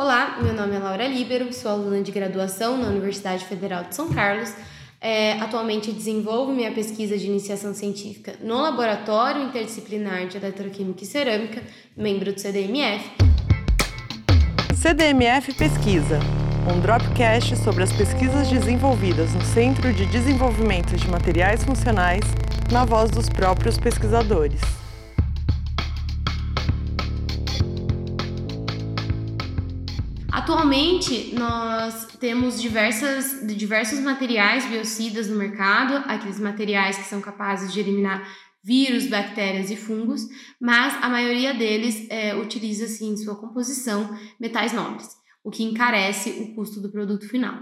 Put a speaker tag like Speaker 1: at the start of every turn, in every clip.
Speaker 1: Olá, meu nome é Laura Líbero, sou aluna de graduação na Universidade Federal de São Carlos. É, atualmente desenvolvo minha pesquisa de iniciação científica no Laboratório Interdisciplinar de Eletroquímica e Cerâmica, membro do CDMF.
Speaker 2: CDMF Pesquisa, um dropcast sobre as pesquisas desenvolvidas no Centro de Desenvolvimento de Materiais Funcionais, na voz dos próprios pesquisadores.
Speaker 1: Atualmente, nós temos diversas, diversos materiais biocidas no mercado, aqueles materiais que são capazes de eliminar vírus, bactérias e fungos, mas a maioria deles é, utiliza, assim, em sua composição, metais nobres, o que encarece o custo do produto final.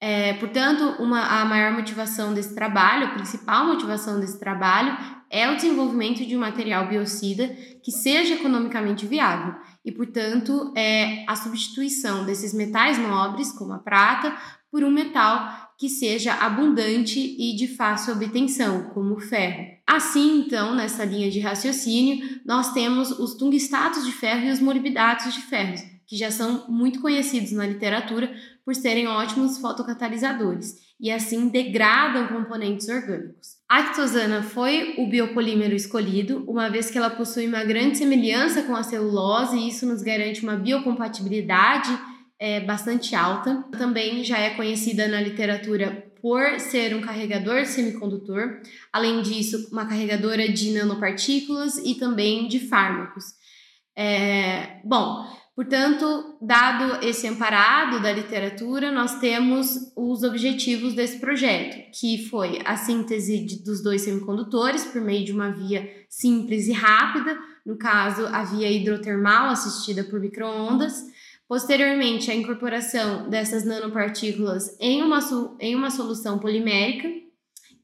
Speaker 1: É, portanto, uma, a maior motivação desse trabalho, a principal motivação desse trabalho, é o desenvolvimento de um material biocida que seja economicamente viável e, portanto, é a substituição desses metais nobres, como a prata, por um metal que seja abundante e de fácil obtenção, como o ferro. Assim, então, nessa linha de raciocínio, nós temos os tungstatos de ferro e os molibdatos de ferro, que já são muito conhecidos na literatura por serem ótimos fotocatalisadores e assim degradam componentes orgânicos. A actosana foi o biopolímero escolhido, uma vez que ela possui uma grande semelhança com a celulose e isso nos garante uma biocompatibilidade é, bastante alta. Também já é conhecida na literatura por ser um carregador semicondutor, além disso, uma carregadora de nanopartículas e também de fármacos. É, bom, Portanto, dado esse amparado da literatura, nós temos os objetivos desse projeto, que foi a síntese de, dos dois semicondutores por meio de uma via simples e rápida, no caso, a via hidrotermal assistida por microondas. Posteriormente, a incorporação dessas nanopartículas em uma, em uma solução polimérica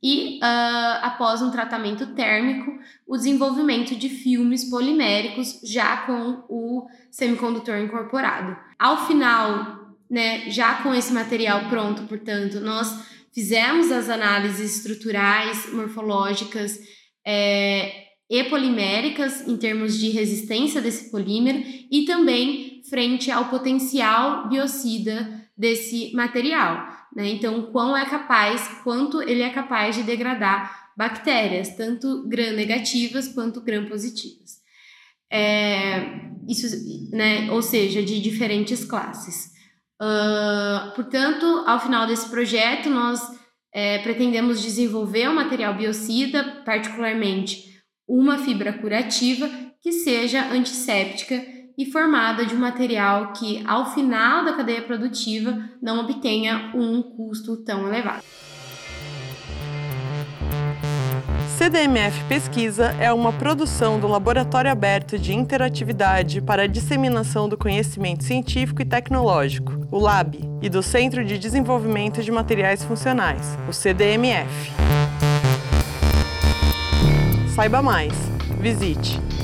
Speaker 1: e, uh, após um tratamento térmico, o desenvolvimento de filmes poliméricos já com o semicondutor incorporado. Ao final, né, já com esse material pronto, portanto, nós fizemos as análises estruturais, morfológicas é, e poliméricas em termos de resistência desse polímero e também frente ao potencial biocida desse material. Né? Então, quão é capaz, quanto ele é capaz de degradar bactérias, tanto gram-negativas quanto gram-positivas. É, isso, né, ou seja, de diferentes classes. Uh, portanto, ao final desse projeto, nós é, pretendemos desenvolver um material biocida, particularmente uma fibra curativa, que seja antisséptica e formada de um material que, ao final da cadeia produtiva, não obtenha um custo tão elevado.
Speaker 2: CDMF Pesquisa é uma produção do Laboratório Aberto de Interatividade para a Disseminação do Conhecimento Científico e Tecnológico, o LAB, e do Centro de Desenvolvimento de Materiais Funcionais, o CDMF. Saiba mais. Visite